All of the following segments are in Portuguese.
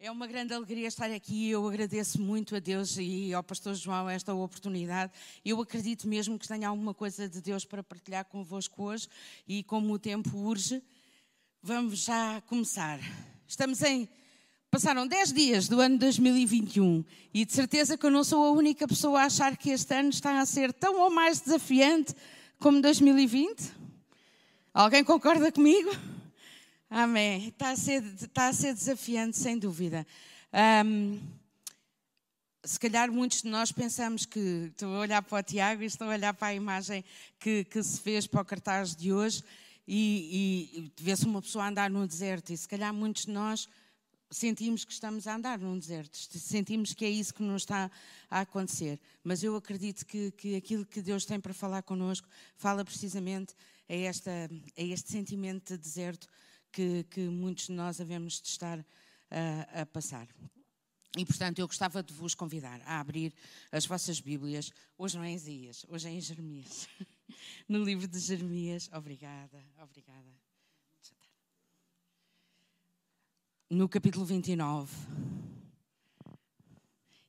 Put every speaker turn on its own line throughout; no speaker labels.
É uma grande alegria estar aqui. Eu agradeço muito a Deus e ao Pastor João esta oportunidade. Eu acredito mesmo que tenha alguma coisa de Deus para partilhar convosco hoje e como o tempo urge, vamos já começar. Estamos em. Passaram 10 dias do ano 2021 e de certeza que eu não sou a única pessoa a achar que este ano está a ser tão ou mais desafiante como 2020. Alguém concorda comigo? Amém. Está a ser, está a ser desafiante, sem dúvida. Um, se calhar muitos de nós pensamos que estou a olhar para o Tiago e estou a olhar para a imagem que, que se fez para o cartaz de hoje e, e vê-se uma pessoa andar no deserto e se calhar muitos de nós sentimos que estamos a andar num deserto, sentimos que é isso que nos está a acontecer. Mas eu acredito que, que aquilo que Deus tem para falar connosco fala precisamente a, esta, a este sentimento de deserto que, que muitos de nós havemos de estar a, a passar. E, portanto, eu gostava de vos convidar a abrir as vossas Bíblias. Hoje não é em Isaías, hoje é em Jeremias. No livro de Jeremias. Obrigada, obrigada. No capítulo 29.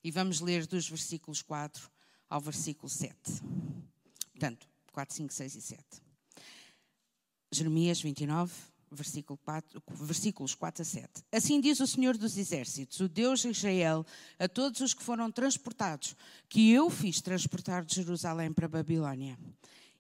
E vamos ler dos versículos 4 ao versículo 7. Portanto, 4, 5, 6 e 7. Jeremias 29, versículo 4, versículos 4 a 7. Assim diz o Senhor dos Exércitos, o Deus de Israel, a todos os que foram transportados, que eu fiz transportar de Jerusalém para a Babilônia.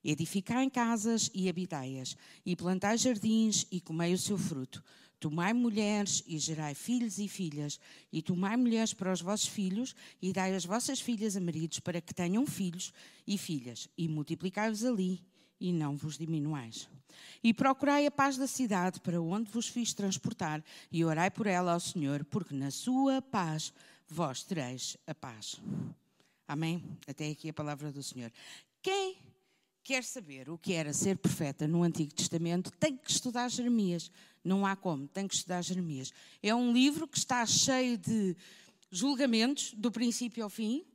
Edificai casas e habitai-as, e plantai jardins e comei o seu fruto. Tomai mulheres e gerai filhos e filhas, e tomai mulheres para os vossos filhos, e dai as vossas filhas a maridos para que tenham filhos e filhas, e multiplicai-vos ali, e não vos diminuais. E procurai a paz da cidade para onde vos fiz transportar, e orai por ela ao Senhor, porque na sua paz vós tereis a paz. Amém? Até aqui a palavra do Senhor. Quem quer saber o que era ser profeta no Antigo Testamento tem que estudar Jeremias. Não há como, tem que estudar Jeremias. É um livro que está cheio de julgamentos, do princípio ao fim,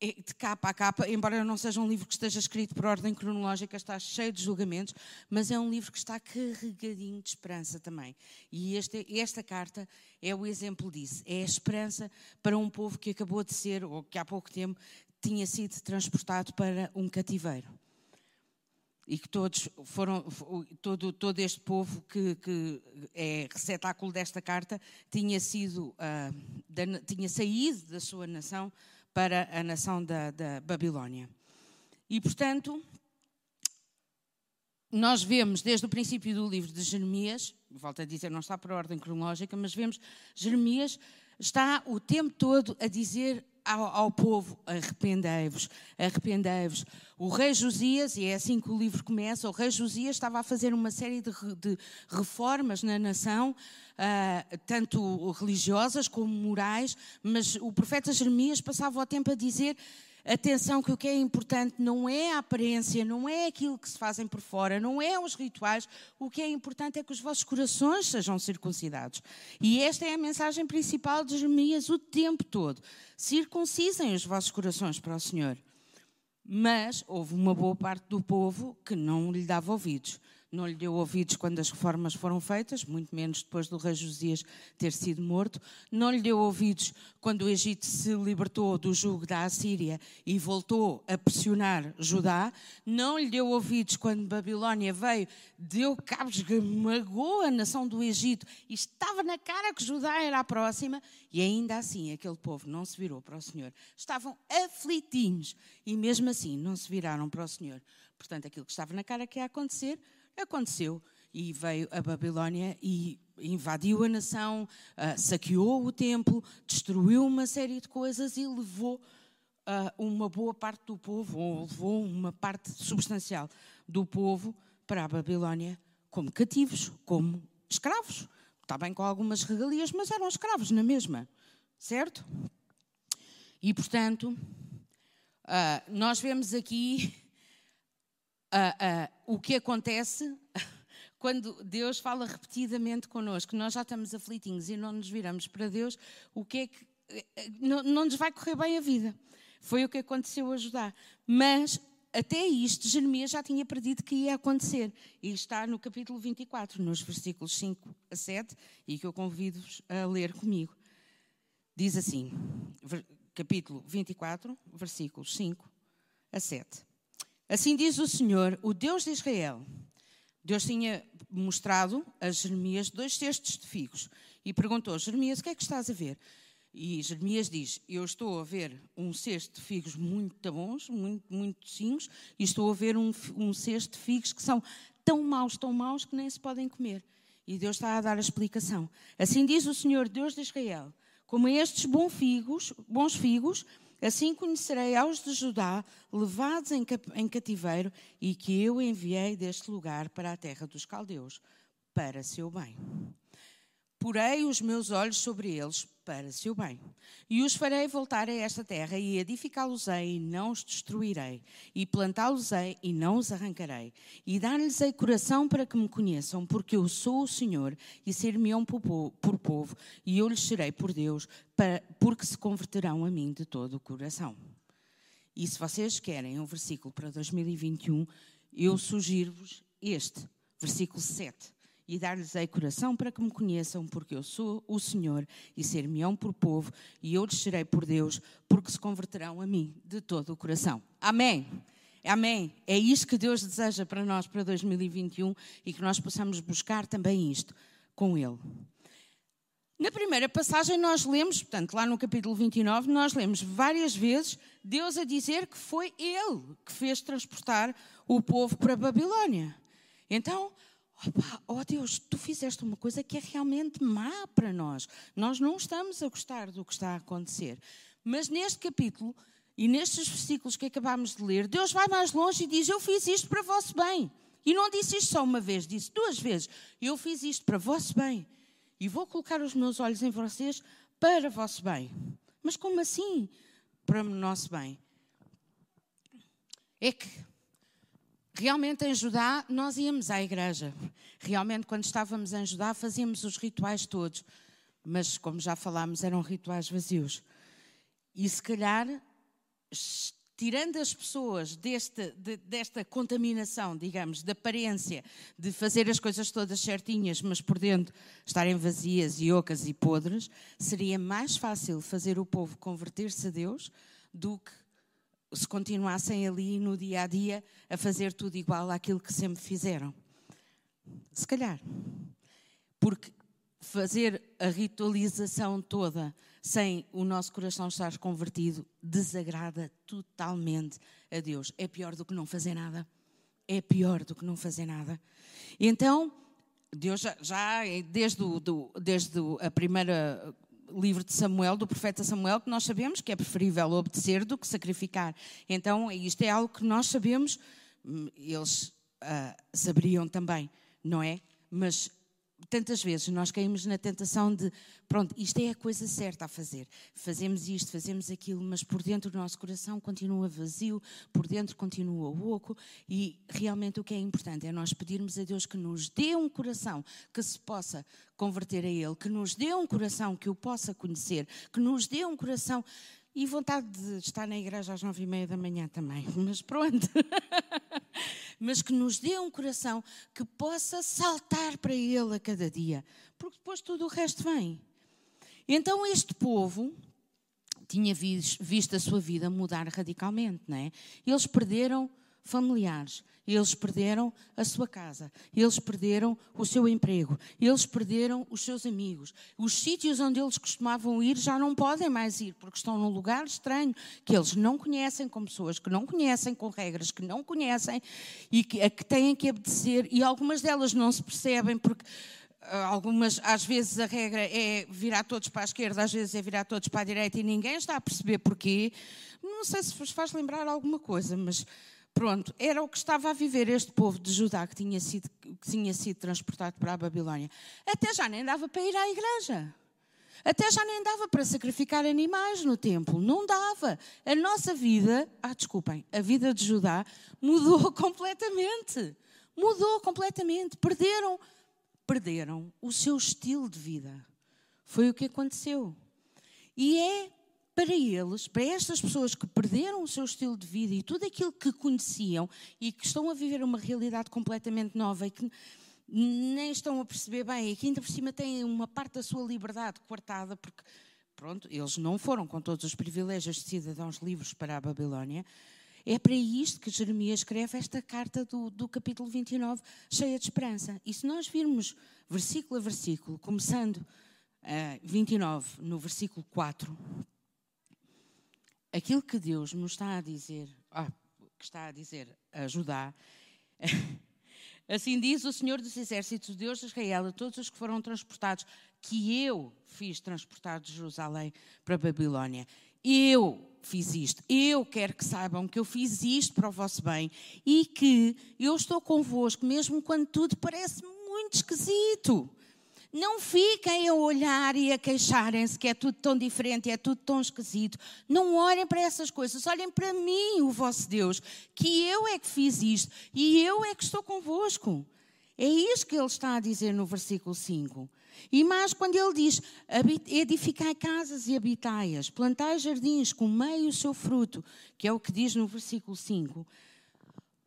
de capa a capa, embora não seja um livro que esteja escrito por ordem cronológica, está cheio de julgamentos, mas é um livro que está carregadinho de esperança também. E este, esta carta é o exemplo disso. É a esperança para um povo que acabou de ser, ou que há pouco tempo tinha sido transportado para um cativeiro. E que todos foram, todo, todo este povo que, que é receptáculo desta carta tinha sido, uh, da, tinha saído da sua nação para a nação da, da Babilónia. E, portanto, nós vemos desde o princípio do livro de Jeremias, volto a dizer, não está por ordem cronológica, mas vemos Jeremias está o tempo todo a dizer ao, ao povo: arrependei-vos, arrependei-vos. O rei Josias, e é assim que o livro começa, o rei Josias estava a fazer uma série de, de reformas na nação, uh, tanto religiosas como morais, mas o profeta Jeremias passava o tempo a dizer Atenção que o que é importante não é a aparência, não é aquilo que se fazem por fora, não é os rituais. O que é importante é que os vossos corações sejam circuncidados. E esta é a mensagem principal de Jeremias o tempo todo. Circuncisem os vossos corações para o Senhor. Mas houve uma boa parte do povo que não lhe dava ouvidos não lhe deu ouvidos quando as reformas foram feitas, muito menos depois do rei Josias ter sido morto, não lhe deu ouvidos quando o Egito se libertou do jugo da Assíria e voltou a pressionar Judá, não lhe deu ouvidos quando Babilónia veio, deu cabos, magou a nação do Egito e estava na cara que Judá era a próxima, e ainda assim aquele povo não se virou para o Senhor. Estavam aflitinhos e mesmo assim não se viraram para o Senhor. Portanto, aquilo que estava na cara que ia acontecer, Aconteceu e veio a Babilónia e invadiu a nação, uh, saqueou o templo, destruiu uma série de coisas e levou uh, uma boa parte do povo, ou levou uma parte substancial do povo para a Babilónia como cativos, como escravos. Está bem com algumas regalias, mas eram escravos na mesma, certo? E portanto, uh, nós vemos aqui uh, o que acontece quando Deus fala repetidamente connosco, nós já estamos aflitinhos e não nos viramos para Deus, o que é que não, não nos vai correr bem a vida. Foi o que aconteceu a Judá. Mas até isto, Jeremias já tinha perdido que ia acontecer. E está no capítulo 24, nos versículos 5 a 7, e que eu convido-vos a ler comigo. Diz assim, capítulo 24, versículos 5 a 7. Assim diz o Senhor, o Deus de Israel. Deus tinha mostrado a Jeremias dois cestos de figos e perguntou: Jeremias, o que é que estás a ver? E Jeremias diz: Eu estou a ver um cesto de figos muito bons, muito, muito docinhos, e estou a ver um, um cesto de figos que são tão maus, tão maus, que nem se podem comer. E Deus está a dar a explicação. Assim diz o Senhor, Deus de Israel: Como estes bons figos, bons figos, assim conhecerei aos de Judá, levados em, cativeiro, e que eu enviei deste lugar para a terra dos caldeus, para seu bem. Porei os meus olhos sobre eles para seu bem. E os farei voltar a esta terra, e edificá-los-ei, e não os destruirei, e plantá-los-ei, e não os arrancarei, e dar-lhes-ei coração para que me conheçam, porque eu sou o Senhor, e ser-me-ão por povo, e eu lhes serei por Deus, porque se converterão a mim de todo o coração. E se vocês querem um versículo para 2021, eu sugiro-vos este, versículo 7 e dar-lhes-ei coração para que me conheçam, porque eu sou o Senhor, e ser-me-ão por povo, e eu lhes serei por Deus, porque se converterão a mim de todo o coração. Amém. Amém. É isto que Deus deseja para nós para 2021 e que nós possamos buscar também isto com Ele. Na primeira passagem, nós lemos, portanto, lá no capítulo 29, nós lemos várias vezes Deus a dizer que foi Ele que fez transportar o povo para a Babilónia. Então, Opa, oh Deus, tu fizeste uma coisa que é realmente má para nós. Nós não estamos a gostar do que está a acontecer. Mas neste capítulo e nestes versículos que acabámos de ler, Deus vai mais longe e diz: Eu fiz isto para vosso bem. E não disse isto só uma vez, disse duas vezes: Eu fiz isto para vosso bem. E vou colocar os meus olhos em vocês para vosso bem. Mas como assim? Para o nosso bem. É que Realmente em Judá nós íamos à igreja. Realmente quando estávamos em Judá fazíamos os rituais todos. Mas como já falámos, eram rituais vazios. E se calhar, tirando as pessoas deste, de, desta contaminação, digamos, de aparência, de fazer as coisas todas certinhas, mas por dentro estarem vazias e ocas e podres, seria mais fácil fazer o povo converter-se a Deus do que se continuassem ali no dia a dia a fazer tudo igual àquilo que sempre fizeram. Se calhar. Porque fazer a ritualização toda sem o nosso coração estar convertido desagrada totalmente a Deus. É pior do que não fazer nada. É pior do que não fazer nada. Então, Deus já, já desde, o, do, desde a primeira livro de Samuel, do profeta Samuel, que nós sabemos que é preferível obedecer do que sacrificar. Então, isto é algo que nós sabemos, hum, eles uh, saberiam também, não é? Mas tantas vezes nós caímos na tentação de, pronto, isto é a coisa certa a fazer. Fazemos isto, fazemos aquilo, mas por dentro do nosso coração continua vazio, por dentro continua oco. E realmente o que é importante é nós pedirmos a Deus que nos dê um coração que se possa converter a Ele, que nos dê um coração que o possa conhecer, que nos dê um coração e vontade de estar na igreja às nove e meia da manhã também, mas pronto. mas que nos dê um coração que possa saltar para Ele a cada dia, porque depois tudo o resto vem. Então este povo tinha visto a sua vida mudar radicalmente, não é? Eles perderam familiares, eles perderam a sua casa, eles perderam o seu emprego, eles perderam os seus amigos. Os sítios onde eles costumavam ir já não podem mais ir, porque estão num lugar estranho, que eles não conhecem, com pessoas que não conhecem, com regras que não conhecem e que, a que têm que obedecer, e algumas delas não se percebem porque ah, algumas, às vezes a regra é virar todos para a esquerda, às vezes é virar todos para a direita e ninguém está a perceber porquê. Não sei se vos faz lembrar alguma coisa, mas Pronto, era o que estava a viver este povo de Judá que tinha sido, que tinha sido transportado para a Babilónia. Até já nem dava para ir à igreja. Até já nem dava para sacrificar animais no templo. Não dava. A nossa vida, ah, desculpem, a vida de Judá mudou completamente. Mudou completamente. Perderam, perderam o seu estilo de vida. Foi o que aconteceu. E é para eles, para estas pessoas que perderam o seu estilo de vida e tudo aquilo que conheciam e que estão a viver uma realidade completamente nova e que nem estão a perceber bem e que ainda por cima têm uma parte da sua liberdade coartada, porque, pronto, eles não foram com todos os privilégios de cidadãos livres para a Babilónia. É para isto que Jeremias escreve esta carta do, do capítulo 29, cheia de esperança. E se nós virmos versículo a versículo, começando uh, eh, 29, no versículo 4, aquilo que Deus nos está a dizer, ah, que está a dizer a Judá, assim diz o Senhor dos Exércitos, Deus de Israel, a todos os que foram transportados, que eu fiz transportar de Jerusalém para a Babilónia. Eu fiz isto. Eu quero que saibam que eu fiz isto para o vosso bem e que eu estou convosco, mesmo quando tudo parece muito esquisito. Não fiquem a olhar e a queixarem-se que é tudo tão diferente, é tudo tão esquisito. Não olhem para essas coisas, olhem para mim, o vosso Deus, que eu é que fiz isto e eu é que estou convosco. É isto que ele está a dizer no versículo 5. E mais quando ele diz: edificai casas e habitai-as, plantai jardins, comei o seu fruto, que é o que diz no versículo 5.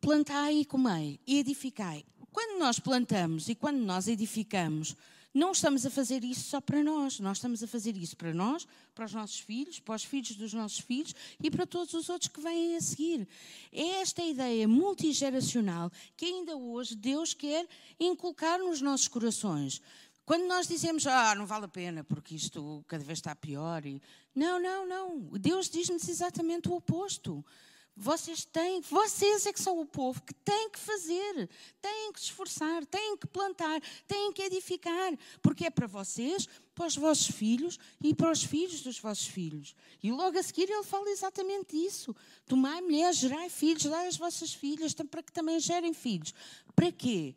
Plantai e comei, e edificai. Quando nós plantamos e quando nós edificamos, não estamos a fazer isso só para nós, nós estamos a fazer isso para nós, para os nossos filhos, para os filhos dos nossos filhos e para todos os outros que vêm a seguir. É esta ideia multigeracional que ainda hoje Deus quer inculcar nos nossos corações. Quando nós dizemos, ah, não vale a pena porque isto cada vez está pior. E... Não, não, não. Deus diz-nos exatamente o oposto. Vocês têm, vocês é que são o povo que têm que fazer, têm que esforçar, têm que plantar, têm que edificar, porque é para vocês, para os vossos filhos e para os filhos dos vossos filhos. E logo a seguir ele fala exatamente isso. Tomai mulheres, gerai filhos, dai as vossas filhas, para que também gerem filhos. Para quê?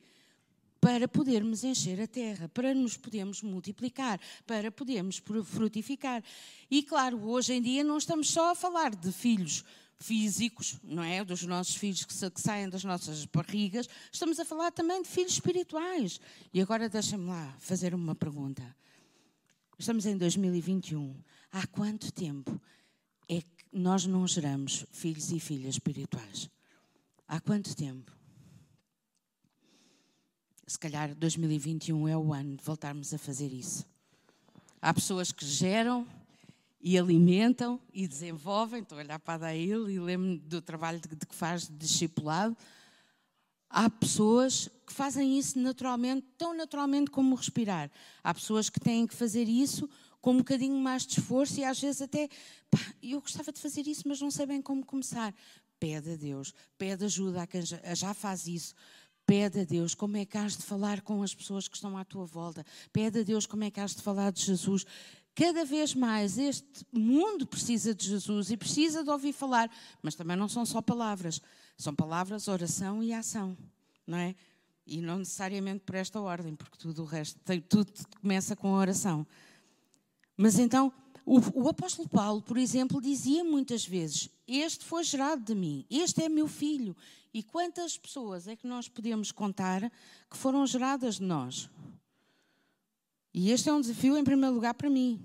para podermos encher a terra, para nos podermos multiplicar, para podermos frutificar. E claro, hoje em dia não estamos só a falar de filhos físicos, não é? Dos nossos filhos que, saem das nossas barrigas, estamos a falar também de filhos espirituais. E agora deixa-me lá fazer uma pergunta. Estamos em 2021. Há quanto tempo é que nós não geramos filhos e filhas espirituais? Há quanto tempo? Se calhar 2021 é o ano de voltarmos a fazer isso. Há pessoas que geram e alimentam e desenvolvem. Estou a olhar para a e lembro-me do trabalho de, de que faz de discipulado. Há pessoas que fazem isso naturalmente, tão naturalmente como respirar. Há pessoas que têm que fazer isso com um bocadinho mais de esforço e às vezes até, pá, eu gostava de fazer isso, mas não sei bem como começar. Pede a Deus, pede ajuda a quem já faz isso. Pede a Deus como é que has de falar com as pessoas que estão à tua volta. Pede a Deus como é que has de falar de Jesus. Cada vez mais este mundo precisa de Jesus e precisa de ouvir falar, mas também não são só palavras, são palavras, oração e ação, não é? E não necessariamente por esta ordem, porque tudo o resto, tudo começa com a oração. Mas então, o, o apóstolo Paulo, por exemplo, dizia muitas vezes: Este foi gerado de mim, este é meu filho. E quantas pessoas é que nós podemos contar que foram geradas de nós? E este é um desafio, em primeiro lugar, para mim.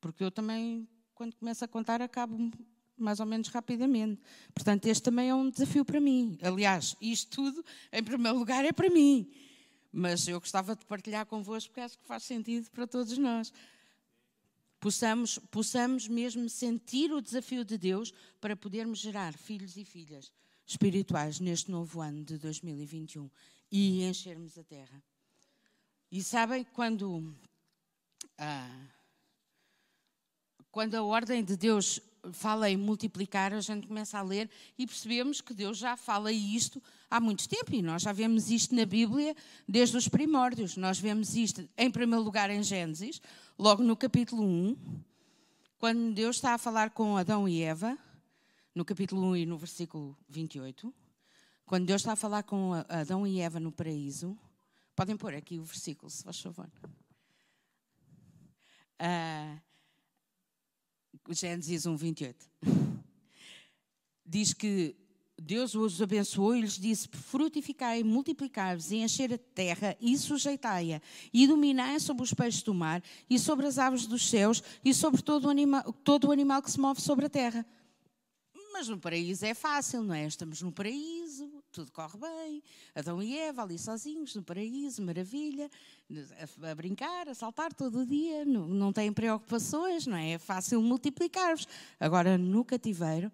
Porque eu também, quando começo a contar, acabo mais ou menos rapidamente. Portanto, este também é um desafio para mim. Aliás, isto tudo, em primeiro lugar, é para mim. Mas eu gostava de partilhar convosco porque acho que faz sentido para todos nós. Possamos, possamos mesmo sentir o desafio de Deus para podermos gerar filhos e filhas espirituais neste novo ano de 2021 e enchermos a terra. E sabem, quando, ah, quando a ordem de Deus fala em multiplicar, a gente começa a ler e percebemos que Deus já fala isto há muito tempo e nós já vemos isto na Bíblia desde os primórdios. Nós vemos isto, em primeiro lugar, em Gênesis, logo no capítulo 1, quando Deus está a falar com Adão e Eva, no capítulo 1 e no versículo 28, quando Deus está a falar com Adão e Eva no paraíso, Podem pôr aqui o versículo, se faz favor. Uh, Gênesis 1, 28. Diz que Deus os abençoou e lhes disse: Frutificai, multiplicai-vos e encher a terra e sujeitai-a, e dominai sobre os peixes do mar e sobre as aves dos céus e sobre todo o, anima, todo o animal que se move sobre a terra. Mas no paraíso é fácil, não é? Estamos no paraíso, tudo corre bem. Adão e Eva ali sozinhos no paraíso, maravilha, a, brincar, a saltar todo o dia, não, não têm preocupações, não é? É fácil multiplicar-vos. Agora, no cativeiro,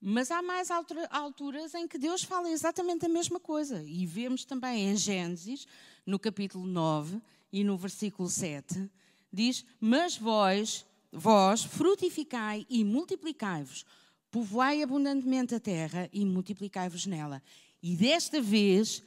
mas há mais alturas em que Deus fala exatamente a mesma coisa. E vemos também em Gênesis, no capítulo 9 e no versículo 7, diz: Mas vós, vós frutificai e multiplicai-vos povoai abundantemente a terra e multiplicai-vos nela. E desta vez,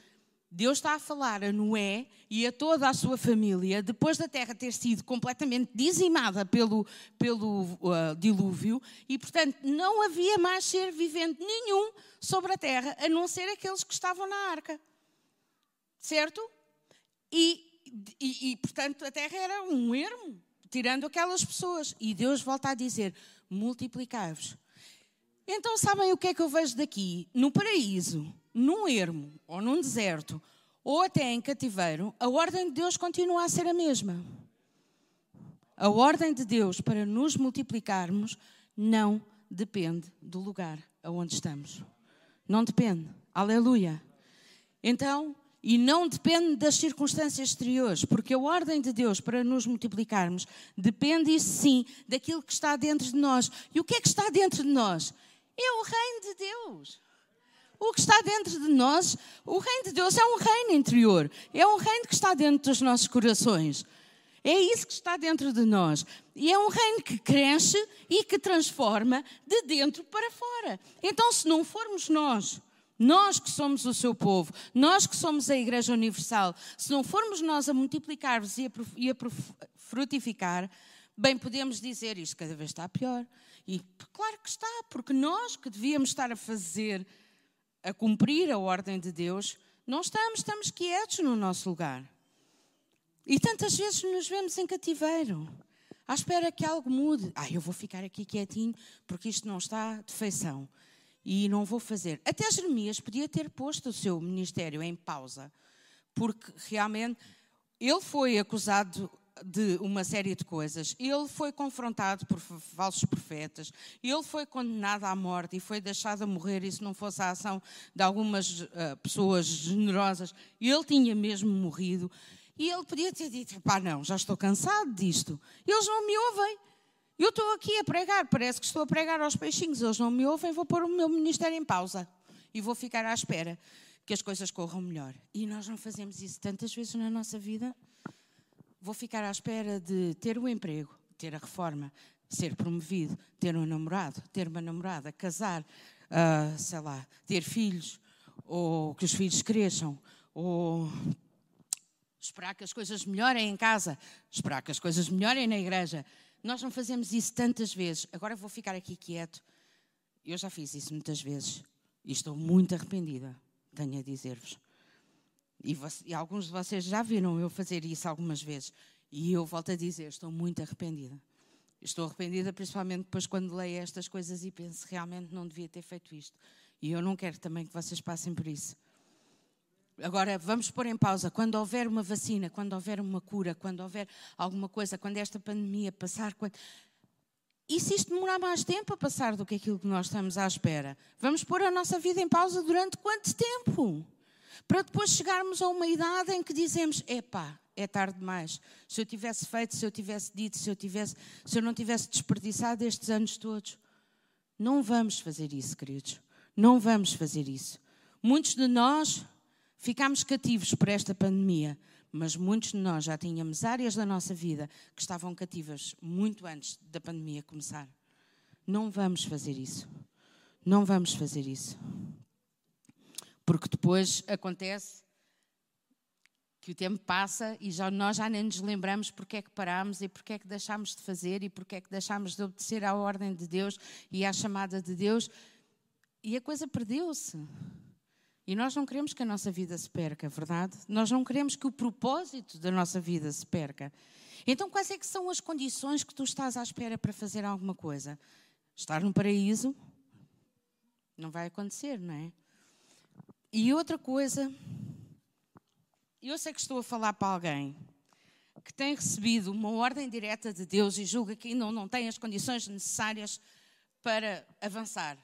Deus está a falar a Noé e a toda a sua família, depois da terra ter sido completamente dizimada pelo, pelo uh, dilúvio, e portanto não havia mais ser vivente nenhum sobre a terra, a não ser aqueles que estavam na arca. Certo? E, e, e portanto a terra era um ermo, tirando aquelas pessoas. E Deus volta a dizer: multiplicai-vos então, sabem o que é que eu vejo daqui? No paraíso, num ermo, ou num deserto, ou até em cativeiro, a ordem de Deus continua a ser a mesma. A ordem de Deus para nos multiplicarmos não depende do lugar aonde estamos. Não depende. Aleluia. Então, e não depende das circunstâncias exteriores, porque a ordem de Deus para nos multiplicarmos depende, sim, daquilo que está dentro de nós. E o que é que está dentro de nós? É o reino de Deus. O que está dentro de nós, o reino de Deus é um reino interior, é um reino que está dentro dos nossos corações. É isso que está dentro de nós. E é um reino que cresce e que transforma de dentro para fora. Então, se não formos nós, nós que somos o seu povo, nós que somos a Igreja Universal, se não formos nós a multiplicar-vos e a frutificar, bem podemos dizer isto cada vez está pior. E claro que está, porque nós que devíamos estar a fazer, a cumprir a ordem de Deus, não estamos, estamos quietos no nosso lugar. E tantas vezes nos vemos em cativeiro, à espera que algo mude. Ah, eu vou ficar aqui quietinho porque isto não está de feição e não vou fazer. Até Jeremias podia ter posto o seu ministério em pausa, porque realmente ele foi acusado de uma série de coisas. Ele foi confrontado por falsos profetas, ele foi condenado à morte e foi deixado a morrer. E se não fosse a ação de algumas uh, pessoas generosas, ele tinha mesmo morrido. E ele podia ter dito: pá, não, já estou cansado disto. Eles não me ouvem. Eu estou aqui a pregar, parece que estou a pregar aos peixinhos, eles não me ouvem, vou pôr o meu ministério em pausa e vou ficar à espera que as coisas corram melhor. E nós não fazemos isso tantas vezes na nossa vida vou ficar à espera de ter o um emprego, ter a reforma, ser promovido, ter um namorado, ter uma namorada, casar, uh, sei lá, ter filhos, ou que os filhos cresçam, ou esperar que as coisas melhorem em casa, esperar que as coisas melhorem na igreja. Nós não fazemos isso tantas vezes. Agora vou ficar aqui quieto. Eu já fiz isso muitas vezes e estou muito arrependida, tenho a dizer-vos. E, e, alguns de vocês já viram eu fazer isso algumas vezes. E eu volto a dizer, estou muito arrependida. Estou arrependida principalmente depois quando leio estas coisas e penso, realmente não devia ter feito isto. E eu não quero também que vocês passem por isso. Agora, vamos pôr em pausa. Quando houver uma vacina, quando houver uma cura, quando houver alguma coisa, quando esta pandemia passar, quando... E se isto demorar mais tempo a passar do que aquilo que nós estamos à espera? Vamos pôr a nossa vida em pausa durante quanto tempo? Para depois chegarmos a uma idade em que dizemos: epá, é tarde demais. Se eu tivesse feito, se eu tivesse dito, se eu, tivesse, se eu não tivesse desperdiçado estes anos todos. Não vamos fazer isso, queridos. Não vamos fazer isso. Muitos de nós ficámos cativos por esta pandemia, mas muitos de nós já tínhamos áreas da nossa vida que estavam cativas muito antes da pandemia começar. Não vamos fazer isso. Não vamos fazer isso. Porque depois acontece que o tempo passa e já, nós já nem nos lembramos porque é que parámos e porque é que deixámos de fazer e porque é que deixámos de obedecer à ordem de Deus e à chamada de Deus e a coisa perdeu-se. E nós não queremos que a nossa vida se perca, verdade? Nós não queremos que o propósito da nossa vida se perca. Então, quais é que são as condições que tu estás à espera para fazer alguma coisa? Estar no paraíso, Não vai acontecer, não é? E outra coisa, eu sei que estou a falar para alguém que tem recebido uma ordem direta de Deus e julga que ainda não tem as condições necessárias para avançar.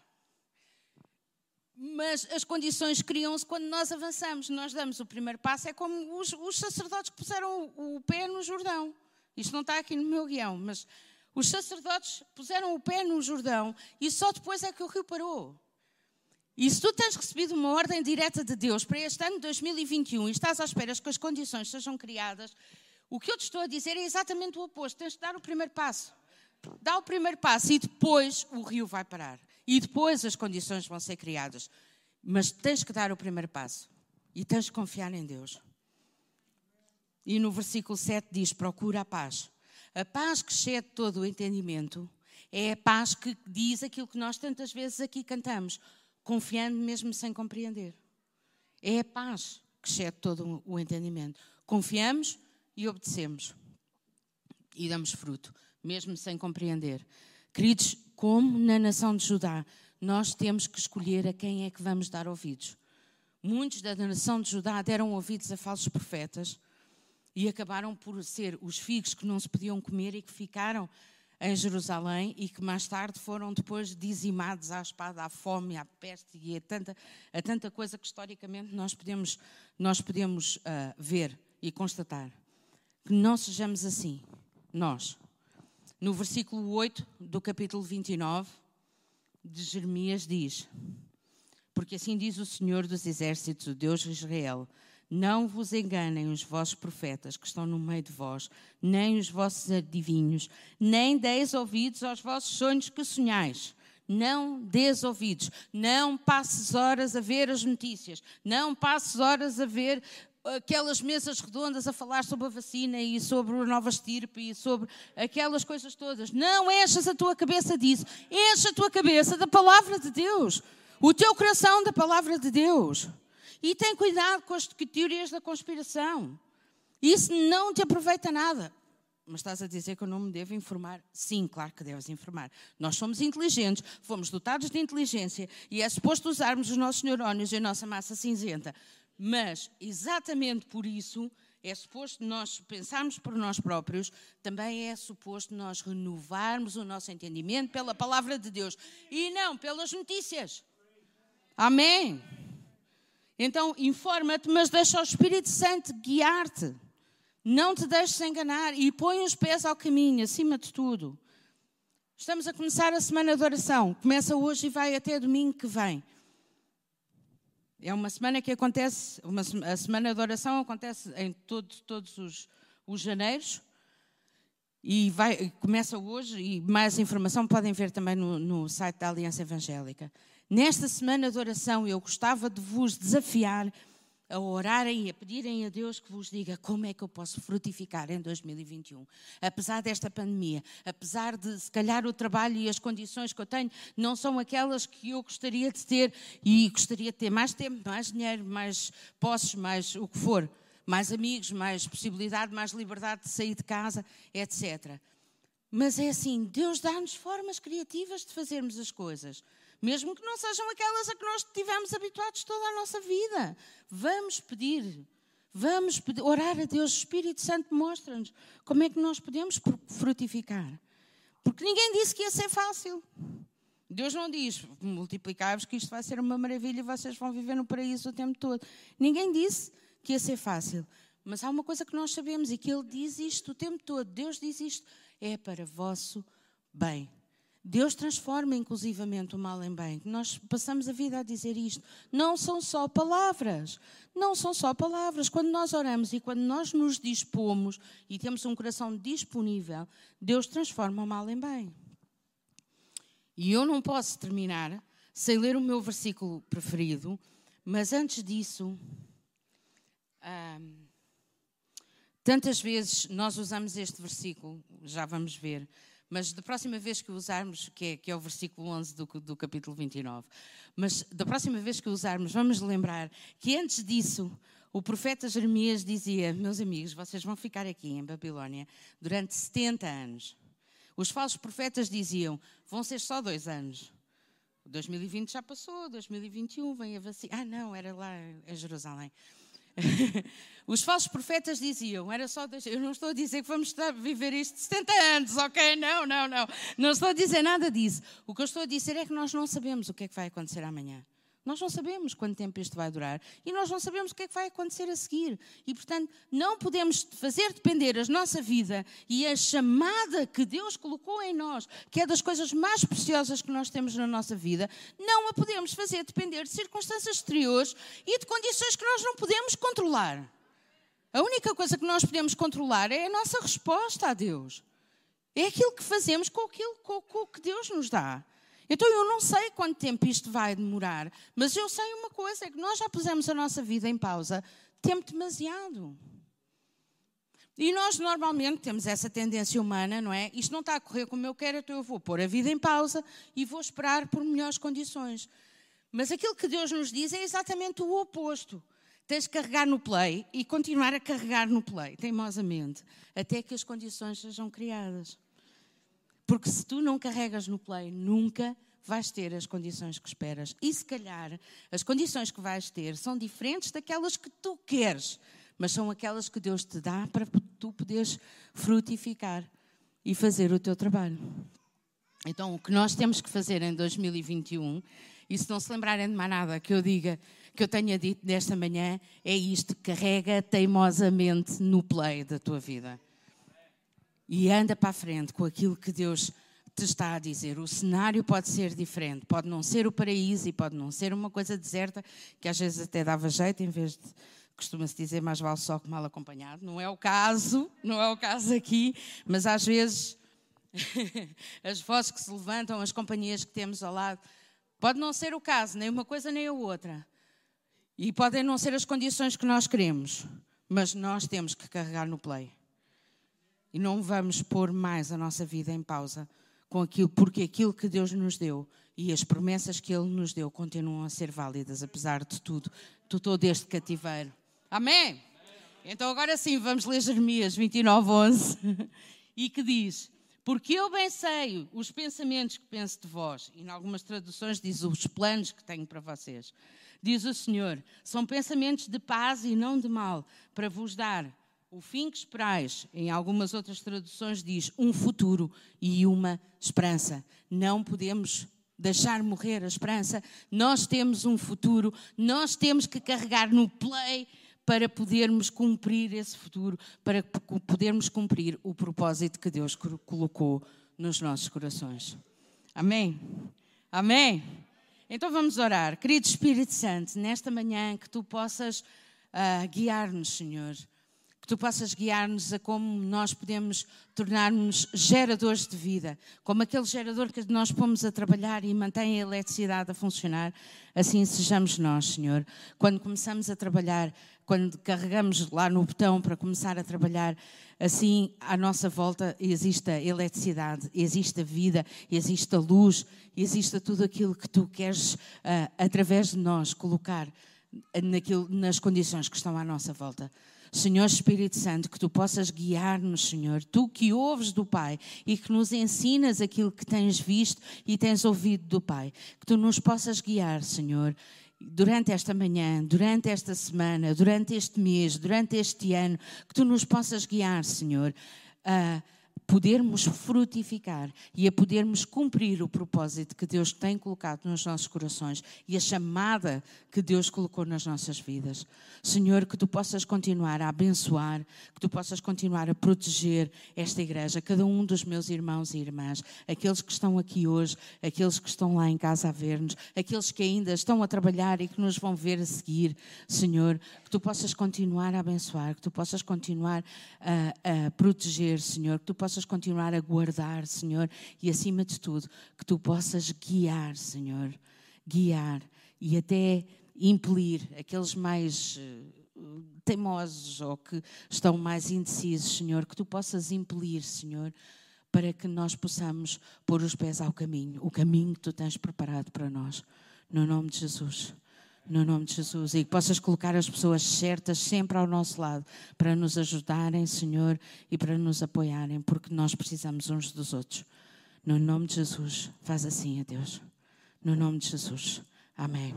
Mas as condições criam-se quando nós avançamos, nós damos o primeiro passo. É como os, os sacerdotes que puseram o, o pé no Jordão. Isto não está aqui no meu guião, mas os sacerdotes puseram o pé no Jordão e só depois é que o rio parou. E se tu tens recebido uma ordem direta de Deus para este ano 2021 e estás à espera que as condições sejam criadas, o que eu te estou a dizer é exatamente o oposto. Tens de dar o primeiro passo. Dá o primeiro passo e depois o rio vai parar. E depois as condições vão ser criadas. Mas tens que dar o primeiro passo. E tens de confiar em Deus. E no versículo 7 diz: Procura a paz. A paz que excede todo o entendimento é a paz que diz aquilo que nós tantas vezes aqui cantamos, confiando mesmo sem compreender. É a paz que excede todo o entendimento. Confiamos e obedecemos. E damos fruto, mesmo sem compreender. Queridos, como na nação de Judá, nós temos que escolher a quem é que vamos dar ouvidos. Muitos da nação de Judá deram ouvidos a falsos profetas e acabaram por ser os figos que não se podiam comer e que ficaram em Jerusalém e que mais tarde foram depois dizimados à espada, à fome, à peste e a tanta, a tanta coisa que historicamente nós podemos, nós podemos uh, ver e constatar. Que não sejamos assim, nós. No versículo 8 do capítulo 29 de Jeremias diz: Porque assim diz o Senhor dos Exércitos, o Deus de Israel não vos enganem os vossos profetas que estão no meio de vós, nem os vossos adivinhos, nem deis ouvidos aos vossos sonhos que sonhais. Não des ouvidos, não passes horas a ver as notícias, não passes horas a ver aquelas mesas redondas a falar sobre a vacina e sobre a nova estirpe e sobre aquelas coisas todas. Não enchas a tua cabeça disso. Enche a tua cabeça da palavra de Deus. O teu coração da palavra de Deus. E tem cuidado com as teorias da conspiração. Isso não te aproveita nada. Mas estás a dizer que eu não me devo informar? Sim, claro que deves informar. Nós somos inteligentes, fomos dotados de inteligência e é suposto usarmos os nossos neurónios e a nossa massa cinzenta. Mas, exatamente por isso, é suposto nós pensarmos por nós próprios, também é suposto nós renovarmos o nosso entendimento pela palavra de Deus e não pelas notícias. Amém. Então, informa-te, mas deixa o Espírito Santo guiar-te. Não te deixes enganar e põe os pés ao caminho, acima de tudo. Estamos a começar a semana de oração. Começa hoje e vai até domingo que vem. É uma semana que acontece, uma, a semana de oração acontece em todo, todos os, os janeiros e vai, começa hoje e mais informação podem ver também no, no site da Aliança Evangélica. Nesta semana de oração, eu gostava de vos desafiar a orarem e a pedirem a Deus que vos diga como é que eu posso frutificar em 2021. Apesar desta pandemia, apesar de se calhar o trabalho e as condições que eu tenho não são aquelas que eu gostaria de ter e gostaria de ter mais tempo, mais dinheiro, mais posses, mais o que for, mais amigos, mais possibilidade, mais liberdade de sair de casa, etc. Mas é assim, Deus dá-nos formas criativas de fazermos as coisas mesmo que não sejam aquelas a que nós estivemos habituados toda a nossa vida. Vamos pedir, vamos pedir, orar a Deus, o Espírito Santo mostra-nos como é que nós podemos frutificar. Porque ninguém disse que ia ser fácil. Deus não diz, multiplicai-vos que isto vai ser uma maravilha e vocês vão viver no paraíso o tempo todo. Ninguém disse que ia ser fácil. Mas há uma coisa que nós sabemos e que Ele diz isto o tempo todo. Deus diz isto, é para vosso bem. Deus transforma inclusivamente o mal em bem. Nós passamos a vida a dizer isto. Não são só palavras. Não são só palavras. Quando nós oramos e quando nós nos dispomos e temos um coração disponível, Deus transforma o mal em bem. E eu não posso terminar sem ler o meu versículo preferido, mas antes disso, hum, tantas vezes nós usamos este versículo, já vamos ver mas da próxima vez que usarmos, que é, que é o versículo 11 do, do capítulo 29, mas da próxima vez que usarmos, vamos lembrar que antes disso, o profeta Jeremias dizia: Meus amigos, vocês vão ficar aqui em Babilónia durante 70 anos. Os falsos profetas diziam: Vão ser só dois anos. 2020 já passou, 2021 vem a vacina. Ah, não, era lá em Jerusalém. Os falsos profetas diziam, era só, eu não estou a dizer que vamos viver isto 70 anos, ok? Não, não, não. Não estou a dizer nada disso. O que eu estou a dizer é que nós não sabemos o que é que vai acontecer amanhã. Nós não sabemos quanto tempo isto vai durar e nós não sabemos o que é que vai acontecer a seguir. E, portanto, não podemos fazer depender a nossa vida e a chamada que Deus colocou em nós, que é das coisas mais preciosas que nós temos na nossa vida, não a podemos fazer depender de circunstâncias exteriores e de condições que nós não podemos controlar. A única coisa que nós podemos controlar é a nossa resposta a Deus. É aquilo que fazemos com, aquilo, com, com que Deus nos dá. Então eu não sei quanto tempo isto vai demorar, mas eu sei uma coisa: é que nós já pusemos a nossa vida em pausa tempo demasiado. E nós normalmente temos essa tendência humana, não é? Isto não está a correr como eu quero, então eu vou pôr a vida em pausa e vou esperar por melhores condições. Mas aquilo que Deus nos diz é exatamente o oposto. Tens de carregar no play e continuar a carregar no play, teimosamente, até que as condições sejam criadas. Porque se tu não carregas no play, nunca vais ter as condições que esperas. E se calhar as condições que vais ter são diferentes daquelas que tu queres, mas são aquelas que Deus te dá para tu poderes frutificar e fazer o teu trabalho. Então, o que nós temos que fazer em 2021, e se não se lembrarem de mais nada que eu diga, que eu tenha dito nesta manhã, é isto: carrega teimosamente no play da tua vida e anda para a frente com aquilo que Deus te está a dizer. O cenário pode ser diferente, pode não ser o paraíso e pode não ser uma coisa deserta, que às vezes até dava jeito, em vez de, costuma-se dizer, mais vale só que mal acompanhado. Não é o caso, não é o caso aqui, mas às vezes as vozes que se levantam, as companhias que temos ao lado, pode não ser o caso, nem uma coisa nem a outra. E podem não ser as condições que nós queremos, mas nós temos que carregar no play. E não vamos pôr mais a nossa vida em pausa com aquilo, porque aquilo que Deus nos deu e as promessas que Ele nos deu continuam a ser válidas, apesar de tudo, de todo este cativeiro. Amém? Então agora sim, vamos ler Jeremias 29, 11, e que diz, porque eu bem sei os pensamentos que penso de vós, e em algumas traduções diz os planos que tenho para vocês. Diz o Senhor, são pensamentos de paz e não de mal, para vos dar o fim que esperais, em algumas outras traduções, diz um futuro e uma esperança. Não podemos deixar morrer a esperança. Nós temos um futuro, nós temos que carregar no play para podermos cumprir esse futuro, para podermos cumprir o propósito que Deus colocou nos nossos corações. Amém? Amém? Então vamos orar. Querido Espírito Santo, nesta manhã que tu possas uh, guiar-nos, Senhor tu possas guiar-nos a como nós podemos tornar-nos geradores de vida, como aquele gerador que nós pomos a trabalhar e mantém a eletricidade a funcionar, assim sejamos nós, Senhor. Quando começamos a trabalhar, quando carregamos lá no botão para começar a trabalhar, assim à nossa volta existe a eletricidade, existe a vida, existe a luz, existe tudo aquilo que tu queres, uh, através de nós, colocar naquilo, nas condições que estão à nossa volta. Senhor Espírito Santo, que tu possas guiar-nos, Senhor, tu que ouves do Pai e que nos ensinas aquilo que tens visto e tens ouvido do Pai, que tu nos possas guiar, Senhor, durante esta manhã, durante esta semana, durante este mês, durante este ano, que tu nos possas guiar, Senhor, podermos frutificar e a podermos cumprir o propósito que Deus tem colocado nos nossos corações e a chamada que Deus colocou nas nossas vidas. Senhor, que tu possas continuar a abençoar, que tu possas continuar a proteger esta igreja, cada um dos meus irmãos e irmãs, aqueles que estão aqui hoje, aqueles que estão lá em casa a ver-nos, aqueles que ainda estão a trabalhar e que nos vão ver a seguir. Senhor, que tu possas continuar a abençoar, que tu possas continuar a, a proteger, Senhor, que tu possas possas continuar a guardar, Senhor, e acima de tudo, que tu possas guiar, Senhor, guiar e até impelir aqueles mais eh, teimosos ou que estão mais indecisos, Senhor, que tu possas impelir, Senhor, para que nós possamos pôr os pés ao caminho, o caminho que tu tens preparado para nós. No nome de Jesus no nome de Jesus, e que possas colocar as pessoas certas sempre ao nosso lado para nos ajudarem, Senhor, e para nos apoiarem, porque nós precisamos uns dos outros. No nome de Jesus, faz assim a Deus. no nome de Jesus. Amém.